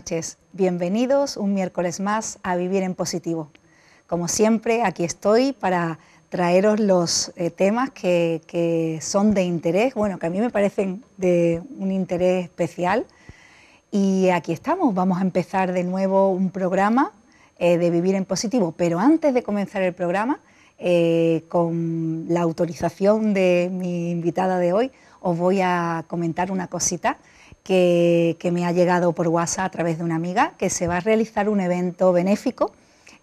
noches. Bienvenidos un miércoles más a Vivir en Positivo. Como siempre, aquí estoy para traeros los eh, temas que, son de interés, bueno, que a mí me parecen de un interés especial. Y aquí estamos, vamos a empezar de nuevo un programa eh, de Vivir en Positivo. Pero antes de comenzar el programa, eh, con la autorización de mi invitada de hoy, os voy a comentar una cosita que, me ha llegado por WhatsApp a través de una amiga, que se va a realizar un evento benéfico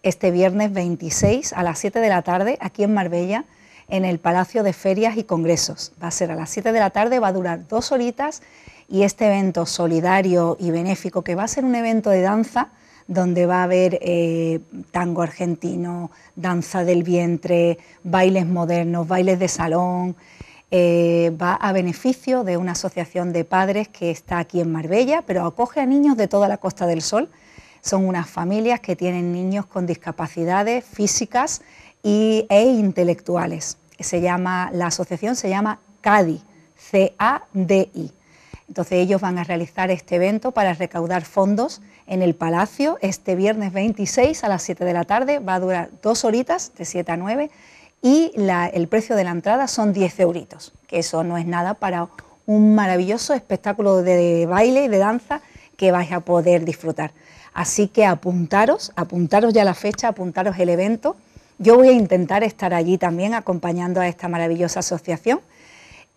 este viernes 26 a las 7 de la tarde aquí en Marbella, en el Palacio de Ferias y Congresos. Va a ser a las 7 de la tarde, va a durar dos horitas y este evento solidario y benéfico, que va a ser un evento de danza, donde va a haber eh, tango argentino, danza del vientre, bailes modernos, bailes de salón, eh, va a beneficio de una asociación de padres que está aquí en Marbella, pero acoge a niños de toda la Costa del Sol. Son unas familias que tienen niños con discapacidades físicas y, e intelectuales. Se llama, la asociación se llama CADI, C-A-D-I. Entonces ellos van a realizar este evento para recaudar fondos en el Palacio este viernes 26 a las 7 de la tarde. Va a durar dos horitas, de 7 a 9 y el precio de la entrada son 10 euritos, que eso no es nada para un maravilloso espectáculo de baile y de danza que vais a poder disfrutar. Así que apuntaros, apuntaros ya la fecha, apuntaros el evento. Yo voy a intentar estar allí también acompañando a esta maravillosa asociación.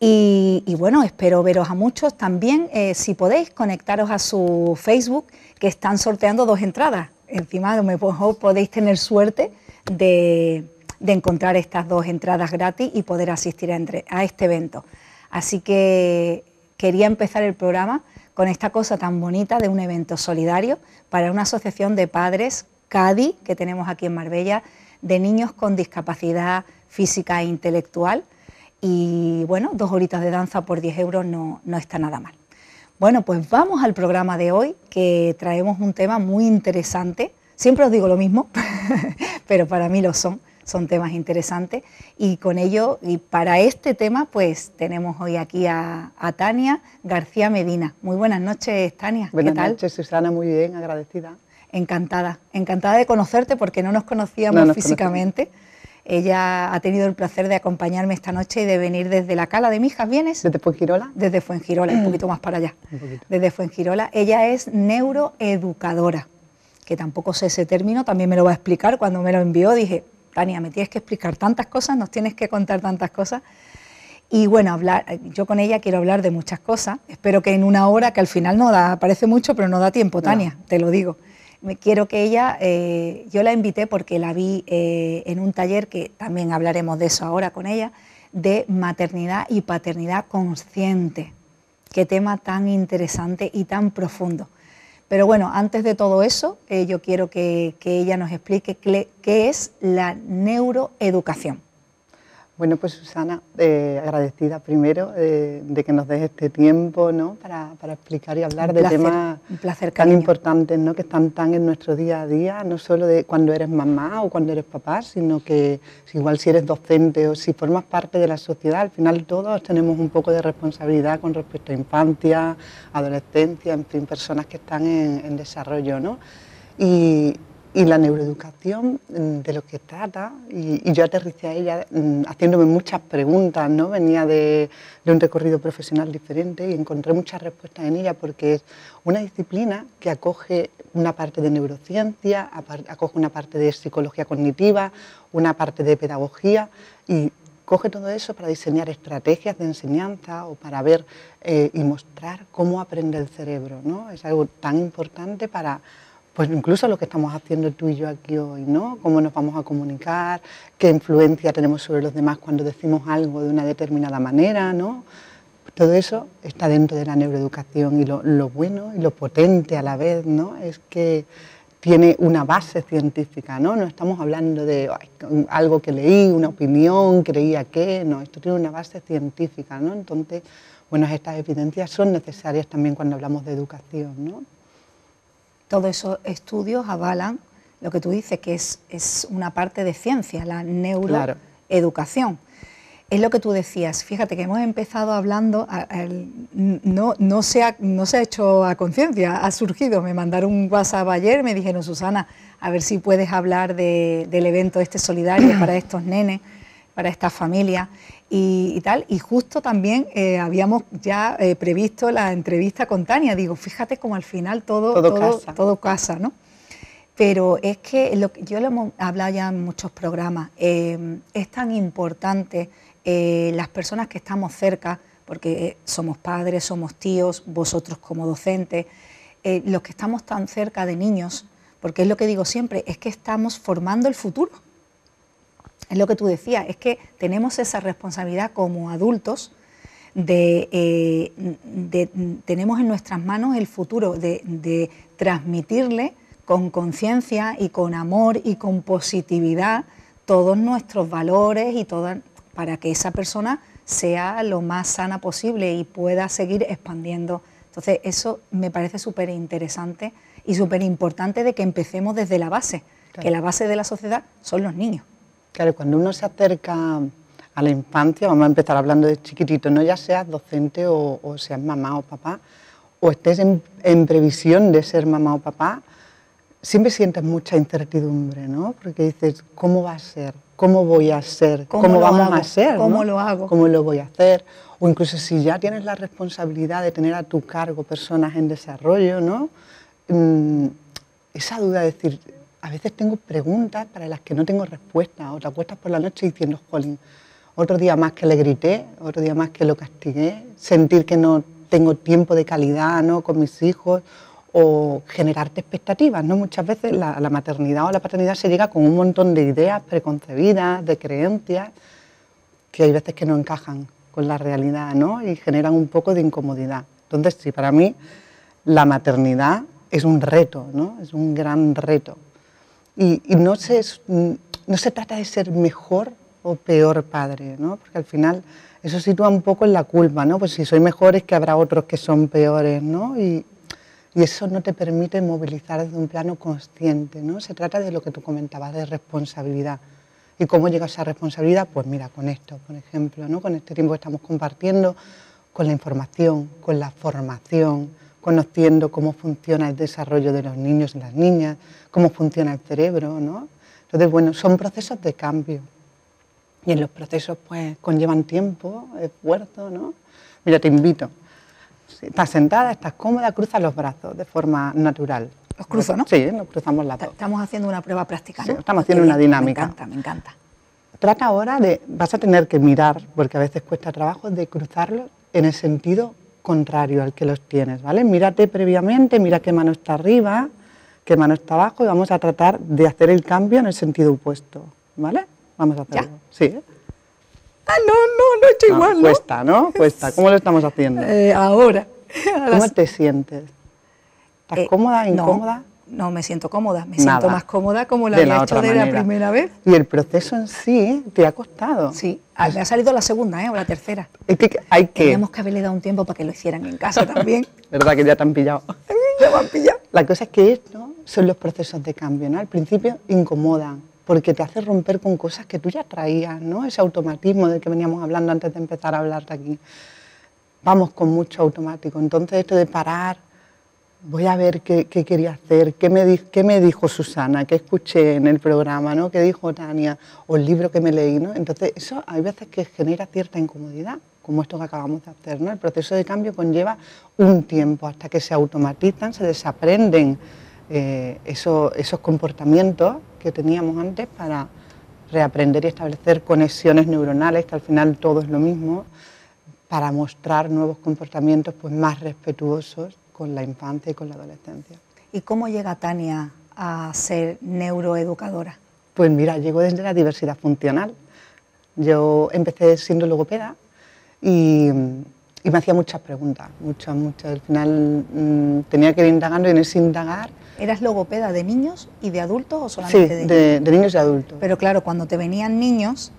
Y, bueno, espero veros a muchos. También, eh, si podéis, conectaros a su Facebook, que están sorteando dos entradas. Encima, a podéis tener suerte de, de encontrar estas dos entradas gratis y poder asistir a, este evento. Así que quería empezar el programa con esta cosa tan bonita de un evento solidario para una asociación de padres, CADI, que tenemos aquí en Marbella, de niños con discapacidad física e intelectual. Y bueno, dos horitas de danza por 10 euros no, no está nada mal. Bueno, pues vamos al programa de hoy, que traemos un tema muy interesante. Siempre os digo lo mismo, pero para mí lo son son temas interesantes y con ello, y para este tema, pues tenemos hoy aquí a, Tania García Medina. Muy buenas noches, Tania. Buenas noches, Susana, muy bien, agradecida. Encantada, encantada de conocerte porque no nos conocíamos físicamente. Ella ha tenido el placer de acompañarme esta noche y de venir desde la Cala de Mijas, ¿vienes? ¿Desde Fuengirola? Desde Fuengirola, un poquito más para allá. Desde Fuengirola. Ella es neuroeducadora, que tampoco sé ese término, también me lo va a explicar. Cuando me lo envió dije, Tania, me tienes que explicar tantas cosas, nos tienes que contar tantas cosas. Y bueno, hablar, yo con ella quiero hablar de muchas cosas. Espero que en una hora, que al final no da, parece mucho, pero no da tiempo, Tania, te lo digo. Me, quiero que ella, eh, yo la invité porque la vi eh, en un taller, que también hablaremos de eso ahora con ella, de maternidad y paternidad consciente. Qué tema tan interesante y tan profundo. Pero bueno, antes de todo eso, eh, yo quiero que, ella nos explique qué es la neuroeducación. Bueno, pues Susana, eh, agradecida primero eh, de que nos des este tiempo ¿no? para, explicar y hablar de temas tan importantes ¿no? que están tan en nuestro día a día, no solo de cuando eres mamá o cuando eres papá, sino que igual si eres docente o si formas parte de la sociedad, al final todos tenemos un poco de responsabilidad con respecto a infancia, adolescencia, en fin, personas que están en, en desarrollo. ¿no? Y, y la neuroeducación mm, de lo que trata, y, yo aterricé a ella mm, haciéndome muchas preguntas, ¿no? venía de, un recorrido profesional diferente y encontré muchas respuestas en ella porque es una disciplina que acoge una parte de neurociencia, acoge una parte de psicología cognitiva, una parte de pedagogía y coge todo eso para diseñar estrategias de enseñanza o para ver eh, y mostrar cómo aprende el cerebro. ¿no? Es algo tan importante para pues incluso lo que estamos haciendo tú y yo aquí hoy, ¿no? Cómo nos vamos a comunicar, qué influencia tenemos sobre los demás cuando decimos algo de una determinada manera, ¿no? Todo eso está dentro de la neuroeducación y lo, bueno y lo potente a la vez, ¿no? Es que tiene una base científica, ¿no? No estamos hablando de algo que leí, una opinión, creía que, no, esto tiene una base científica, ¿no? Entonces, bueno, estas evidencias son necesarias también cuando hablamos de educación, ¿no? Todos esos estudios avalan lo que tú dices, que es, es una parte de ciencia, la neuroeducación. es lo que tú decías. Fíjate que hemos empezado hablando, no, no, se ha, no se ha hecho a conciencia, ha surgido. Me mandaron un WhatsApp ayer, me dijeron, Susana, a ver si puedes hablar del evento este solidario para estos nenes, para estas familias y, tal. Y justo también eh, habíamos ya eh, previsto la entrevista con Tania. Digo, fíjate como al final todo, todo, todo, casa. ¿no? Pero es que lo, yo lo hemos hablado ya en muchos programas, eh, es tan importante las personas que estamos cerca, porque somos padres, somos tíos, vosotros como docentes, los que estamos tan cerca de niños, porque es lo que digo siempre, es que estamos formando el futuro. Es lo que tú decías, es que tenemos esa responsabilidad como adultos de, eh, tenemos en nuestras manos el futuro de, transmitirle con conciencia y con amor y con positividad todos nuestros valores y para que esa persona sea lo más sana posible y pueda seguir expandiendo. Entonces, eso me parece súper interesante y súper importante de que empecemos desde la base, que la base de la sociedad son los niños. Claro, cuando uno se acerca a la infancia, vamos a empezar hablando de chiquitito, no ya seas docente o, seas mamá o papá, o estés en, previsión de ser mamá o papá, siempre sientes mucha incertidumbre, ¿no? Porque dices, ¿cómo va a ser? ¿Cómo voy a ser? ¿Cómo, vamos a ser? ¿Cómo lo hago? ¿Cómo lo voy a hacer? O incluso si ya tienes la responsabilidad de tener a tu cargo personas en desarrollo, ¿no? Mm, esa duda de decir, a veces tengo preguntas para las que no tengo respuesta, o te acuestas por la noche diciendo, jolín, otro día más que le grité, otro día más que lo castigué, sentir que no tengo tiempo de calidad ¿no? con mis hijos, o generarte expectativas. ¿no? Muchas veces la, la, maternidad o la paternidad se llega con un montón de ideas preconcebidas, de creencias, que hay veces que no encajan con la realidad ¿no? y generan un poco de incomodidad. Entonces, sí, para mí la maternidad es un reto, ¿no? es un gran reto. Y, no, se, no se trata de ser mejor o peor padre, ¿no? porque al final eso sitúa un poco en la culpa, ¿no? pues si soy mejor es que habrá otros que son peores, ¿no? y, eso no te permite movilizar desde un plano consciente, ¿no? se trata de lo que tú comentabas, de responsabilidad. ¿Y cómo llega esa responsabilidad? Pues mira, con esto, por ejemplo, ¿no? con este tiempo que estamos compartiendo, con la información, con la formación, conociendo cómo funciona el desarrollo de los niños y las niñas, cómo funciona el cerebro, ¿no? Entonces, bueno, son procesos de cambio. Y en los procesos, pues, conllevan tiempo, esfuerzo, ¿no? Mira, te invito. estás sentada, estás cómoda, cruza los brazos de forma natural. ¿Los cruzo, no? Sí, los cruzamos las dos. Estamos haciendo una prueba práctica, ¿no? estamos haciendo una dinámica. Me encanta, me encanta. Trata ahora de, vas a tener que mirar, porque a veces cuesta trabajo, de cruzarlos en el sentido contrario al que los tienes, ¿vale? Mírate previamente, mira qué mano está arriba, qué mano está abajo y vamos a tratar de hacer el cambio en el sentido opuesto, ¿vale? Vamos a hacerlo. Sí. Ah, no, no, no he hecho igual, ¿no? Cuesta, ¿no? Cuesta. ¿Cómo lo estamos haciendo? Eh, ahora. ¿Cómo te sientes? ¿Estás eh, cómoda, incómoda? No me siento cómoda, me siento más cómoda como la había hecho de la primera vez. Y el proceso en sí te ha costado. Sí, me ha salido la segunda ¿eh? o la tercera. Es que hay que... Teníamos que haberle dado un tiempo para que lo hicieran en casa también. ¿Verdad que ya te han pillado? ya me han pillado. La cosa es que esto son los procesos de cambio, ¿no? Al principio incomodan, porque te hace romper con cosas que tú ya traías, ¿no? Ese automatismo del que veníamos hablando antes de empezar a hablar de aquí. Vamos con mucho automático. Entonces esto de parar, voy a ver qué, quería hacer, qué me, qué me, dijo Susana, qué escuché en el programa, ¿no? qué dijo Tania, o el libro que me leí. ¿no? Entonces, eso hay veces que genera cierta incomodidad, como esto que acabamos de hacer. ¿no? El proceso de cambio conlleva un tiempo hasta que se automatizan, se desaprenden eh, esos, esos comportamientos que teníamos antes para reaprender y establecer conexiones neuronales, que al final todo es lo mismo, para mostrar nuevos comportamientos pues, más respetuosos con la infancia y con la adolescencia. ¿Y cómo llega Tania a ser neuroeducadora? Pues mira, llego desde la diversidad funcional. Yo empecé siendo logopeda y, me hacía muchas preguntas, muchas, muchas. Al final mm, tenía que ir indagando y en ese indagar... ¿Eras logopeda de niños y de adultos o solamente de niños? De, de niños y adultos. Pero claro, cuando te venían niños,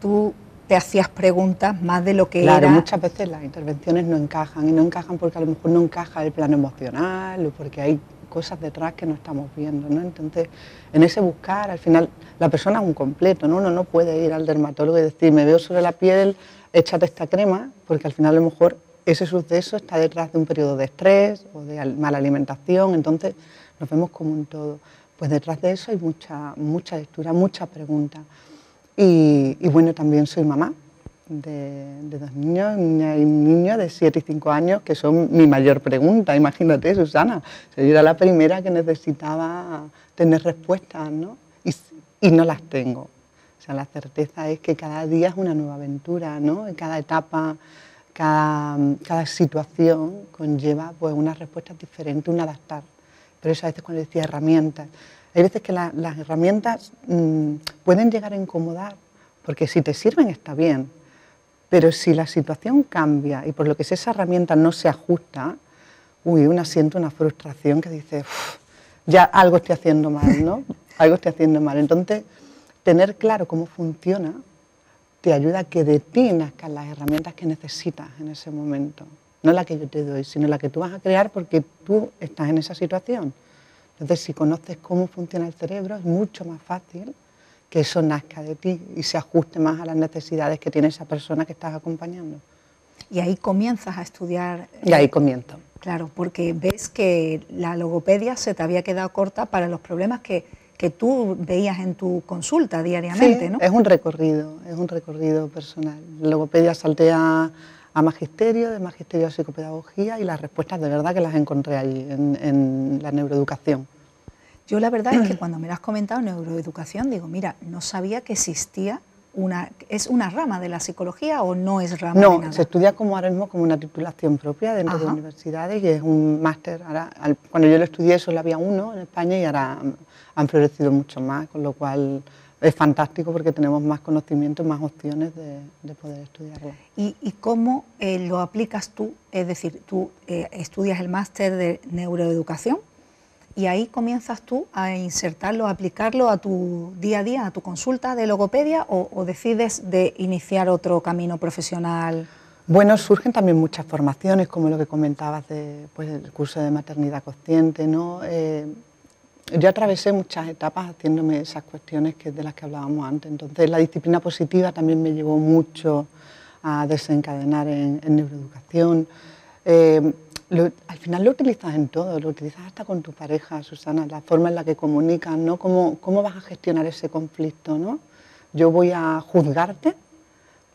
tú te hacías preguntas más de lo que era. Claro, muchas veces las intervenciones no encajan y no encajan porque a lo mejor no encaja el plano emocional o porque hay cosas detrás que no estamos viendo, ¿no? Entonces, en ese buscar, al final, la persona es un completo, ¿no? Uno no puede ir al dermatólogo y decir, me veo sobre la piel, échate esta crema, porque al final a lo mejor ese suceso está detrás de un periodo de estrés o de mala alimentación, entonces nos vemos como un todo. Pues detrás de eso hay mucha, mucha lectura, muchas preguntas. Y, bueno, también soy mamá de, dos niños, niña y un niño de 7 y 5 años, que son mi mayor pregunta. Imagínate, Susana, yo era la primera que necesitaba tener respuestas, ¿no? Y, no las tengo. O sea, la certeza es que cada día es una nueva aventura, ¿no? En cada etapa cada, situación conlleva pues, unas respuestas diferentes, un adaptar. Pero eso a veces cuando decía herramientas, hay veces que las herramientas mm, pueden llegar a incomodar, porque si te sirven está bien, pero si la situación cambia y por lo que es esa herramienta no se ajusta, uy, una siente una frustración que dice, ya algo estoy haciendo mal, ¿no? algo estoy haciendo mal. Entonces, tener claro cómo funciona te ayuda a que de ti nazcan las herramientas que necesitas en ese momento. No la que yo te doy, sino la que tú vas a crear porque tú estás en esa situación. Entonces, si conoces cómo funciona el cerebro, es mucho más fácil que eso nazca de ti y se ajuste más a las necesidades que tiene esa persona que estás acompañando. Y ahí comienzas a estudiar. Y ahí comienzo. Claro, porque ves que la logopedia se te había quedado corta para los problemas que que tú veías en tu consulta diariamente, sí, ¿no? Es un recorrido, es un recorrido personal. La logopedia salté a, magisterio, de magisterio a psicopedagogía y las respuestas de verdad que las encontré allí, en, la neuroeducación. Yo la verdad es que cuando me lo has comentado, neuroeducación, digo, mira, no sabía que existía una, ¿es una rama de la psicología o no es rama no, de nada? se estudia como ahora mismo como una titulación propia dentro de universidades y es un máster. cuando yo lo estudié solo había uno en España y ahora han florecido mucho más, con lo cual es fantástico porque tenemos más conocimiento, más opciones de, poder estudiarlo. ¿Y, cómo eh, lo aplicas tú? Es decir, tú eh, estudias el máster de neuroeducación y ahí comienzas tú a insertarlo, a aplicarlo a tu día a día, a tu consulta de logopedia o, decides de iniciar otro camino profesional. Bueno, surgen también muchas formaciones, como lo que comentabas del pues, curso de maternidad consciente, ¿no? Eh, yo atravesé muchas etapas haciéndome esas cuestiones que, de las que hablábamos antes. Entonces, la disciplina positiva también me llevó mucho a desencadenar en, neuroeducación. Eh, al final lo utilizas en todo, lo utilizas hasta con tu pareja, Susana, la forma en la que comunicas, ¿no? ¿Cómo, cómo vas a gestionar ese conflicto, ¿no? Yo voy a juzgarte,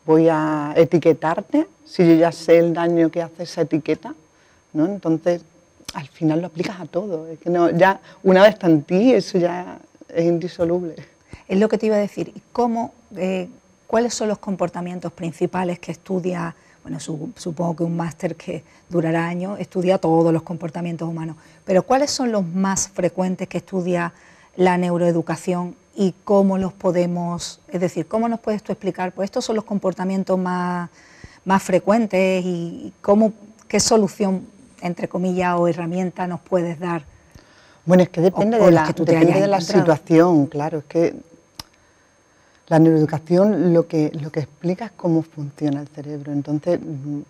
voy a etiquetarte, si yo ya sé el daño que hace esa etiqueta, ¿no? Entonces, al final lo aplicas a todo. Es que no, ya una vez está en ti, eso ya es indisoluble. Es lo que te iba a decir. ¿Cómo, eh, ¿Cuáles son los comportamientos principales que estudia? Bueno, supongo que un máster que durará años estudia todos los comportamientos humanos, pero ¿cuáles son los más frecuentes que estudia la neuroeducación y cómo los podemos, es decir, cómo nos puedes tú explicar? Pues estos son los comportamientos más, más frecuentes y cómo, qué solución entre comillas, o herramienta nos puedes dar? Bueno, es que depende de la, depende de la situación, claro, es que la neuroeducación lo que, lo que explica es cómo funciona el cerebro. Entonces,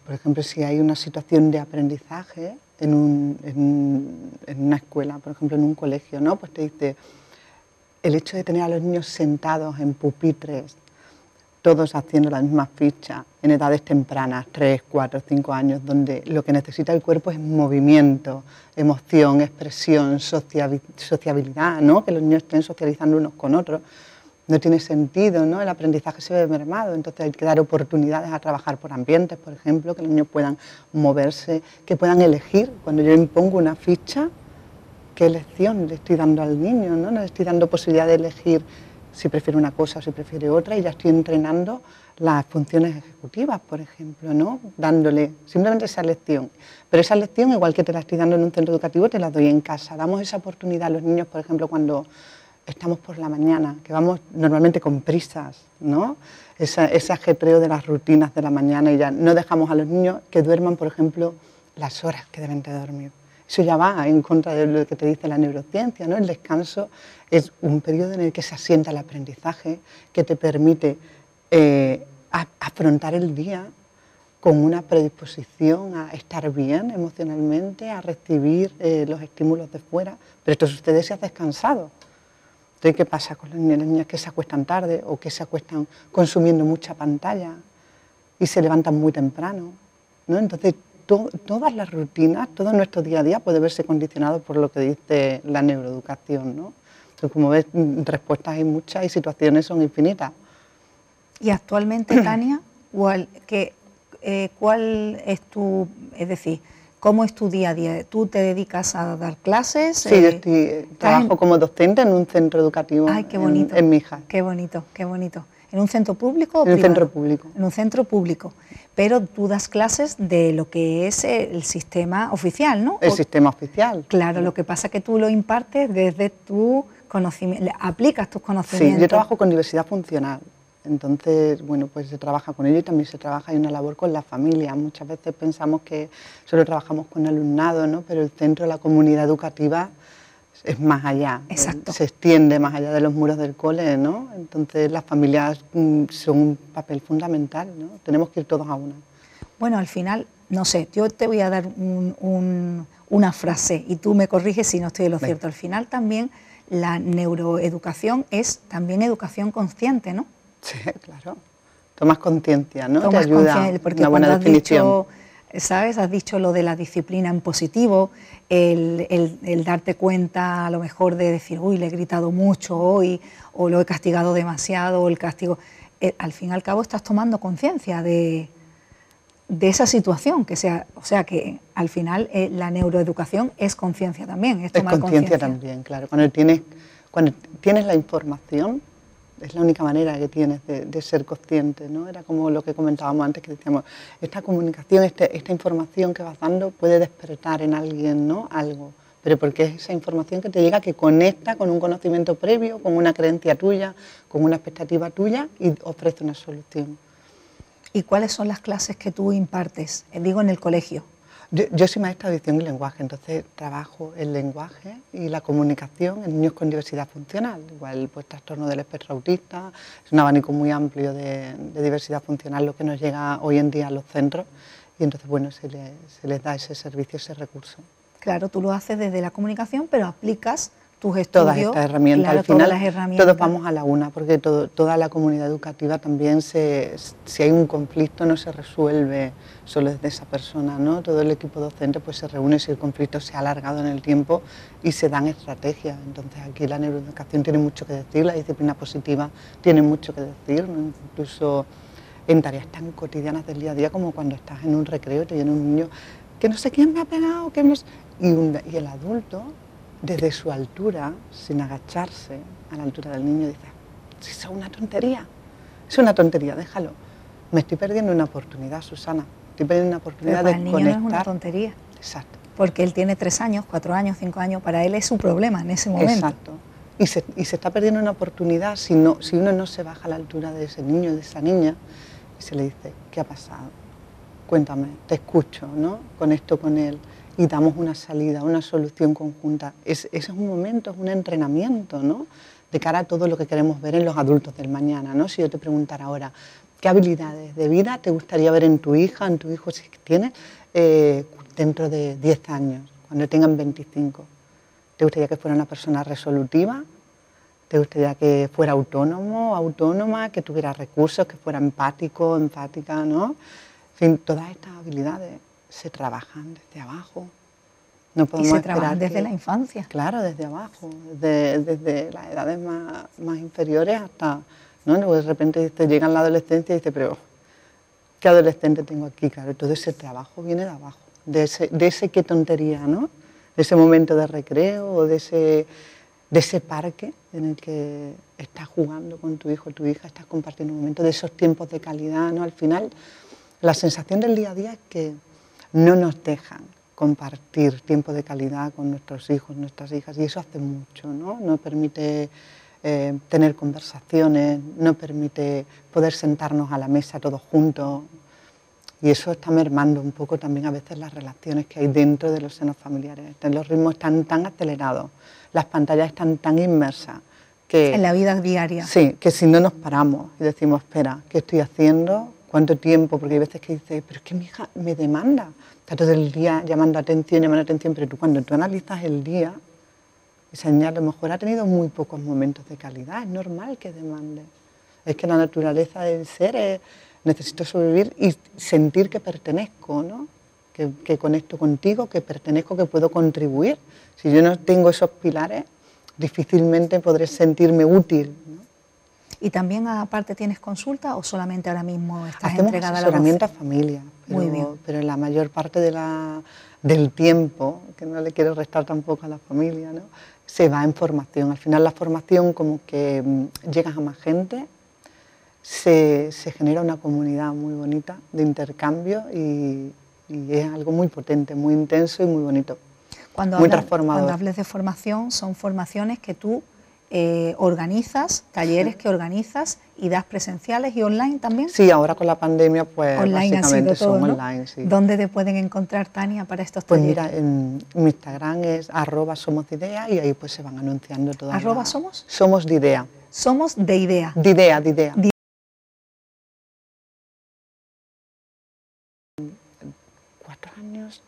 por ejemplo, si hay una situación de aprendizaje en, un, en, una escuela, por ejemplo, en un colegio, ¿no? pues te dice, el hecho de tener a los niños sentados en pupitres todos haciendo la misma ficha en edades tempranas, 3, 4, 5 años, donde lo que necesita el cuerpo es movimiento, emoción, expresión, sociabilidad, ¿no? que los niños estén socializando unos con otros. No tiene sentido, ¿no? el aprendizaje se ve mermado, entonces hay que dar oportunidades a trabajar por ambientes, por ejemplo, que los niños puedan moverse, que puedan elegir. Cuando yo impongo una ficha, ¿qué elección le estoy dando al niño? ¿no? no le estoy dando posibilidad de elegir si prefiere una cosa o si prefiere otra, y ya estoy entrenando las funciones ejecutivas, por ejemplo, ¿no? dándole simplemente esa lección. Pero esa lección, igual que te la estoy dando en un centro educativo, te la doy en casa. Damos esa oportunidad a los niños, por ejemplo, cuando estamos por la mañana, que vamos normalmente con prisas, ¿no? ese ajetreo de las rutinas de la mañana y ya no dejamos a los niños que duerman, por ejemplo, las horas que deben de dormir. Eso ya va en contra de lo que te dice la neurociencia, ¿no? El descanso es un periodo en el que se asienta el aprendizaje, que te permite eh, afrontar el día con una predisposición a estar bien emocionalmente, a recibir eh, los estímulos de fuera, pero esto sucede si has descansado. Entonces, ¿qué pasa con las niñas que se acuestan tarde o que se acuestan consumiendo mucha pantalla y se levantan muy temprano? ¿no? Entonces, todas las rutinas, todo nuestro día a día puede verse condicionado por lo que dice la neuroeducación. ¿no? Entonces, como ves, respuestas hay muchas y situaciones son infinitas. Y actualmente, Tania, que eh, ¿cuál es tu, es decir, cómo es tu día a día? ¿Tú te dedicas a dar clases? Sí, yo eh, trabajo como docente en un centro educativo Ay, qué bonito, en, mi hija. Qué bonito, qué bonito. ¿En un centro público o En un centro público. En un centro público. Pero tú das clases de lo que es el sistema oficial, ¿no? El sistema oficial. Claro, lo que pasa es que tú lo impartes desde tu conocimiento, aplicas tus conocimientos. Sí, yo trabajo con diversidad funcional. Entonces, bueno, pues se trabaja con ello y también se trabaja en una labor con la familia. Muchas veces pensamos que solo trabajamos con alumnado, ¿no? Pero el centro de la comunidad educativa es más allá. Exacto. Se extiende más allá de los muros del cole, ¿no? Entonces las familias mm, son un papel fundamental, ¿no? Tenemos que ir todos a una. Bueno, al final, no sé, yo te voy a dar una frase y tú me corriges si no estoy de lo cierto. Al final también la neuroeducación es también educación consciente, ¿no? Sí, claro. Tomas conciencia, ¿no? Te ayuda porque una buena definición. ¿Sabes? Has dicho lo de la disciplina en positivo, el, darte cuenta a lo mejor de decir, uy, le he gritado mucho hoy, o lo he castigado demasiado, o el castigo. Eh, al fin y al cabo estás tomando conciencia de, de, esa situación, que sea, o sea que al final eh, la neuroeducación es conciencia también. Es, es conciencia también, claro. Cuando tienes, cuando tienes la información, es la única manera que tienes de, ser consciente, ¿no? Era como lo que comentábamos antes, que decíamos, esta comunicación, este, esta información que vas dando puede despertar en alguien, ¿no? Algo, pero porque es esa información que te llega, que conecta con un conocimiento previo, con una creencia tuya, con una expectativa tuya y ofrece una solución. ¿Y cuáles son las clases que tú impartes? Eh, digo, en el colegio. Yo, soy maestra de edición y lenguaje, entonces trabajo el lenguaje y la comunicación en niños con diversidad funcional, igual pues trastorno del espectro autista, es un abanico muy amplio de, diversidad funcional lo que nos llega hoy en día a los centros y entonces bueno, se, se les da ese servicio, ese recurso. Claro, tú lo haces desde la comunicación, pero aplicas Todas estas herramientas, al final todos vamos a la una, porque toda la comunidad educativa también, se, si hay un conflicto no se resuelve solo desde esa persona, ¿no? Todo el equipo docente pues se reúne si el conflicto se ha alargado en el tiempo y se dan estrategias. Entonces aquí la neuroeducación tiene mucho que decir, la disciplina positiva tiene mucho que decir, incluso en tareas tan cotidianas del día a día como cuando estás en un recreo y te viene un niño que no sé quién me ha pegado, que no y, y el adulto desde su altura, sin agacharse a la altura del niño, dice, si es una tontería, es una tontería, déjalo. Me estoy perdiendo una oportunidad, Susana. Estoy perdiendo una oportunidad de el niño No es una tontería. Exacto. Porque él tiene tres años, cuatro años, cinco años, para él es su problema en ese momento. Exacto. Y se, y se está perdiendo una oportunidad si, no, si uno no se baja a la altura de ese niño, de esa niña, y se le dice, ¿qué ha pasado? Cuéntame, te escucho, ¿no? Con esto, con él y damos una salida, una solución conjunta. Es, ese es un momento, es un entrenamiento, ¿no? De cara a todo lo que queremos ver en los adultos del mañana, ¿no? Si yo te preguntara ahora, ¿qué habilidades de vida te gustaría ver en tu hija, en tu hijo, si tienes, eh, dentro de 10 años, cuando tengan 25? ¿Te gustaría que fuera una persona resolutiva? ¿Te gustaría que fuera autónomo, autónoma, que tuviera recursos, que fuera empático, empática, ¿no? En fin, todas estas habilidades se trabajan desde abajo. No podemos y se trabajan desde la infancia. Claro, desde abajo, desde, las edades más, más, inferiores hasta, ¿no? de repente te llega la adolescencia y dice, pero ¿qué adolescente tengo aquí? Claro, todo ese trabajo viene de abajo, de ese, de ese qué tontería, ¿no? De ese momento de recreo o de ese, de ese parque en el que estás jugando con tu hijo o tu hija, estás compartiendo un momento, de esos tiempos de calidad, ¿no? Al final, la sensación del día a día es que no nos dejan compartir tiempo de calidad con nuestros hijos, nuestras hijas, y eso hace mucho, ¿no? No permite eh, tener conversaciones, no permite poder sentarnos a la mesa todos juntos, y eso está mermando un poco también a veces las relaciones que hay dentro de los senos familiares. Los ritmos están tan acelerados, las pantallas están tan inmersas, que... En la vida diaria. Sí, que si no nos paramos y decimos, espera, ¿qué estoy haciendo? Cuánto tiempo, porque hay veces que dices, pero es que mi hija me demanda, está todo el día llamando atención, llamando atención, pero tú cuando tú analizas el día, esa niña a lo mejor ha tenido muy pocos momentos de calidad, es normal que demande. Es que la naturaleza del ser es, necesito sobrevivir y sentir que pertenezco, ¿no? Que, que, conecto contigo, que pertenezco, que puedo contribuir. Si yo no tengo esos pilares, difícilmente podré sentirme útil. ¿Y también aparte tienes consulta o solamente ahora mismo estás Hacemos entregada asesoramiento a la familia, pero, Muy bien. pero la mayor parte de la, del tiempo, que no le quiero restar tampoco a la familia, ¿no? se va en formación. Al final la formación como que mm, llegas a más gente, se, se, genera una comunidad muy bonita de intercambio y, y, es algo muy potente, muy intenso y muy bonito. Cuando, muy transformador. cuando hables de formación, son formaciones que tú eh, organizas, talleres que organizas y das presenciales y online también. Sí, ahora con la pandemia pues online básicamente todo, son ¿no? online. Sí. ¿Dónde te pueden encontrar, Tania, para estos Pues talleres? mira, en mi Instagram es arroba somos de idea y ahí pues se van anunciando todas ¿Arroba las- somos? Somos de idea. Somos de idea. De idea, de idea.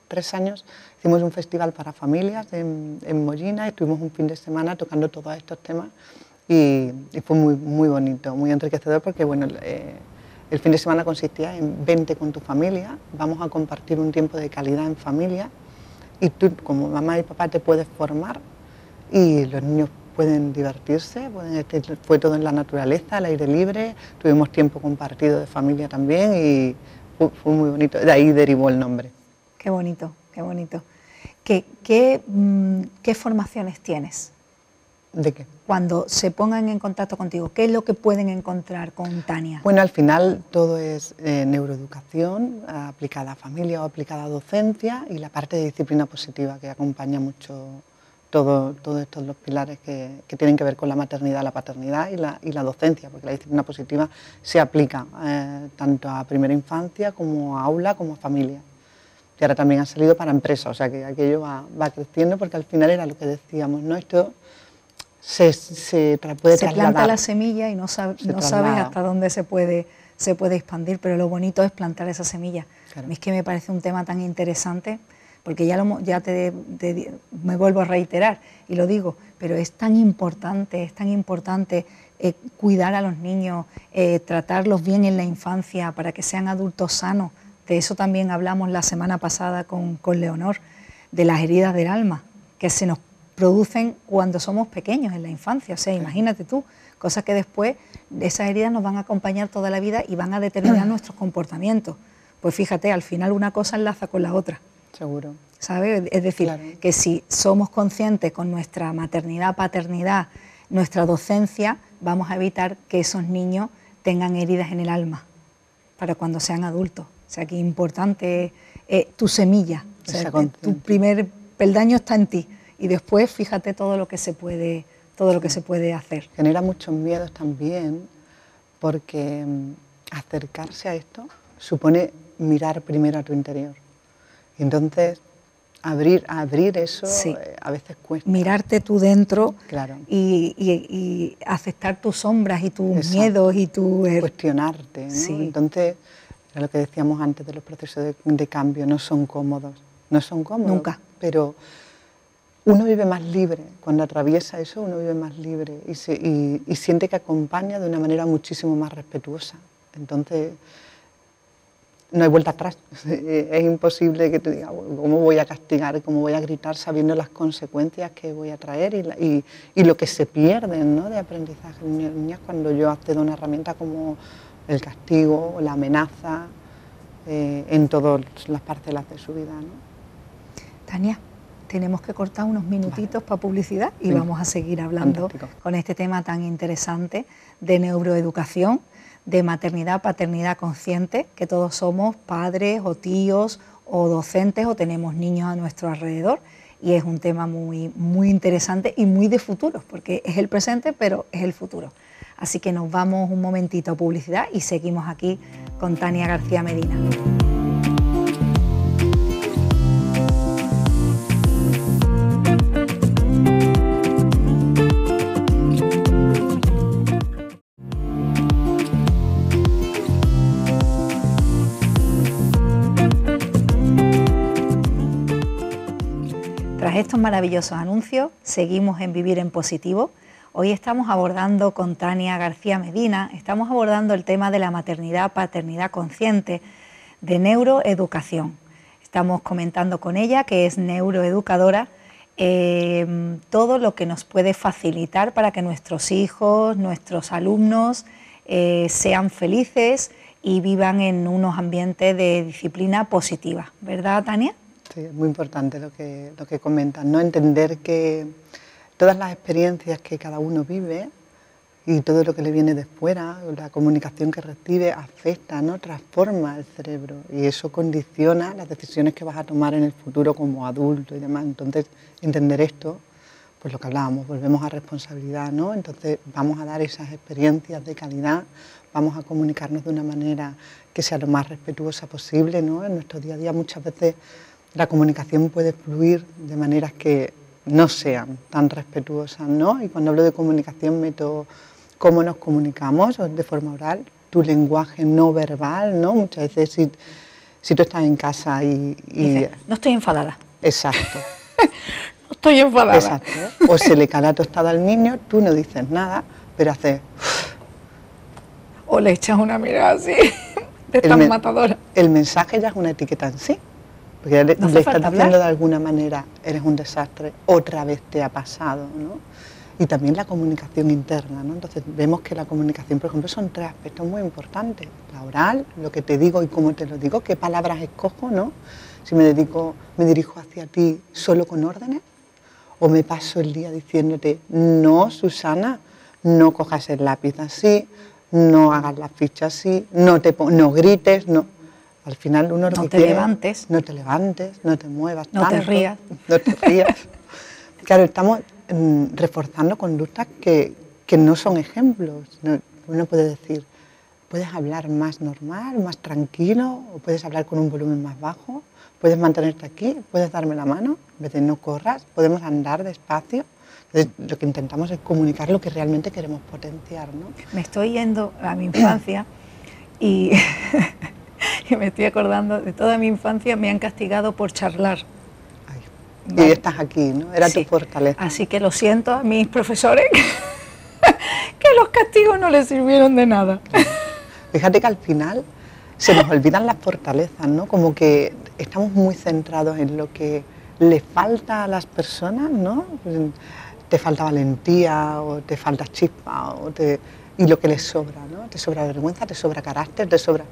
Tres años, hicimos un festival para familias en, Mollina y estuvimos un fin de semana tocando todos estos temas y, fue muy, muy bonito, muy enriquecedor porque bueno, eh, el fin de semana consistía en vente con tu familia, vamos a compartir un tiempo de calidad en familia y tú como mamá y papá te puedes formar y los niños pueden divertirse, fue todo en la naturaleza, al aire libre, tuvimos tiempo compartido de familia también y fue muy bonito, de ahí derivó el nombre. Qué bonito, qué bonito. ¿Qué, qué, mm, qué formaciones tienes? ¿De qué? Cuando se pongan en contacto contigo, ¿qué es lo que pueden encontrar con Tania? Bueno, al final todo es eh, neuroeducación aplicada a familia o aplicada a docencia y la parte de disciplina positiva que acompaña mucho todo- todos estos los pilares que, que tienen que ver con la maternidad, la paternidad y la, y la docencia, porque la disciplina positiva se aplica eh, tanto a primera infancia como a aula como a familia. Y ahora también ha salido para empresas, o sea que aquello va, va creciendo porque al final era lo que decíamos, ¿no? Esto se, se puede se trasladar. planta la semilla y no, sabe- Se no sabes hasta dónde se puede, se puede expandir, pero lo bonito es plantar esa semilla. Claro. A mí es que me parece un tema tan interesante, porque ya, lo, ya te, te- me vuelvo a reiterar y lo digo, pero es tan importante, es tan importante eh, cuidar a los niños, eh, tratarlos bien en la infancia para que sean adultos sanos. De eso también hablamos la semana pasada con, con Leonor, de las heridas del alma, que se nos producen cuando somos pequeños, en la infancia. O sea, imagínate tú, cosas que después esas heridas nos van a acompañar toda la vida y van a determinar nuestros comportamientos. Pues fíjate, al final una cosa enlaza con la otra. Seguro. ¿sabes? Es decir, Claro. que si somos conscientes con nuestra maternidad, paternidad, nuestra docencia, vamos a evitar que esos niños tengan heridas en el alma para cuando sean adultos. O sea, que importante eh, tu semilla. O sea, tu primer peldaño está en ti y después fíjate todo lo que se puede, todo lo que se puede hacer. genera muchos miedos también porque mm, acercarse a esto supone mirar primero a tu interior. Y entonces abrir, abrir eso Sí. eh, a veces cuesta. Mirarte tú dentro Claro. y, y- y aceptar tus sombras y tus Exacto. miedos y tu... er- cuestionarte. ¿no? Sí. Entonces, era lo que decíamos antes de los procesos de, de cambio, no son cómodos. No son cómodos. Nunca. Pero uno vive más libre. Cuando atraviesa eso, uno vive más libre y, se- y- y siente que acompaña de una manera muchísimo más respetuosa. Entonces, no hay vuelta atrás. Es imposible que te diga, ¿cómo voy a castigar? ¿Cómo voy a gritar sabiendo las consecuencias que voy a traer y, la- y- y lo que se pierden ¿no? de aprendizaje niñas cuando yo accedo a una herramienta como el castigo la amenaza eh, en todas las parcelas de su vida? ¿no? Tania, tenemos que cortar unos minutitos para publicidad y vamos a seguir hablando Fantástico. con este tema tan interesante de neuroeducación, de maternidad, paternidad consciente, que todos somos padres o tíos o docentes o tenemos niños a nuestro alrededor y es un tema muy, muy interesante y muy de futuro, porque es el presente, pero es el futuro. Así que nos vamos un momentito a publicidad y seguimos aquí con Tania García Medina. Tras estos maravillosos anuncios, seguimos en Vivir en Positivo Hoy estamos abordando con Tania García Medina, estamos abordando el tema de la maternidad, paternidad consciente, de neuroeducación. Estamos comentando con ella, que es neuroeducadora, eh, todo lo que nos puede facilitar para que nuestros hijos, nuestros alumnos eh, sean felices y vivan en unos ambientes de disciplina positiva. ¿Verdad, Tania? Sí, es muy importante lo que, lo que comentan, ¿no? Entender que todas las experiencias que cada uno vive y todo lo que le viene de fuera, la comunicación que recibe, afecta, ¿no? transforma el cerebro y eso condiciona las decisiones que vas a tomar en el futuro como adulto y demás. Entonces, entender esto, pues lo que hablábamos, volvemos a responsabilidad, ¿no? Entonces, vamos a dar esas experiencias de calidad, vamos a comunicarnos de una manera que sea lo más respetuosa posible, ¿no? En nuestro día a día muchas veces la comunicación puede fluir de maneras que no sean tan respetuosas, ¿no? Y cuando hablo de comunicación meto cómo nos comunicamos de forma oral, tu lenguaje no verbal, ¿no? Muchas veces si, si tú estás en casa y... no estoy enfadada. Exacto. no estoy enfadada. Exacto. O se le cae la tostada al niño, tú no dices nada, pero haces... O le echas una mirada así, de tan matadora. El mensaje ya es una etiqueta en sí. Porque le, estás diciendo de alguna manera, eres un desastre, otra vez te ha pasado, ¿no? Y también la comunicación interna, ¿no? Entonces vemos que la comunicación, por ejemplo, son tres aspectos muy importantes. La oral, lo que te digo y cómo te lo digo, qué palabras escojo, ¿no? Si me dedico, me dirijo hacia ti solo con órdenes, o me paso el día diciéndote, no, Susana, no cojas el lápiz así, no hagas la ficha así, no, te, no grites, no al final uno no te levantes. No te levantes, no te muevas No te rías. No te rías. claro, estamos mm, reforzando conductas que, no son ejemplos. uno puede decir, puedes hablar más normal, más tranquilo, o puedes hablar con un volumen más bajo, puedes mantenerte aquí, puedes darme la mano, en vez de no corras, podemos andar despacio. lo que intentamos es comunicar lo que realmente queremos potenciar. ¿no? Me estoy yendo a mi infancia y que me estoy acordando de toda mi infancia, me han castigado por charlar. Y estás aquí, ¿no? Era tu fortaleza. Así que lo siento a mis profesores que los castigos no les sirvieron de nada. Fíjate que al final se nos olvidan las fortalezas, ¿no? Como que estamos muy centrados en lo que le falta a las personas, ¿no? Te falta valentía o te falta chispa o te... y lo que les sobra, ¿no? Te sobra vergüenza, te sobra carácter, te sobra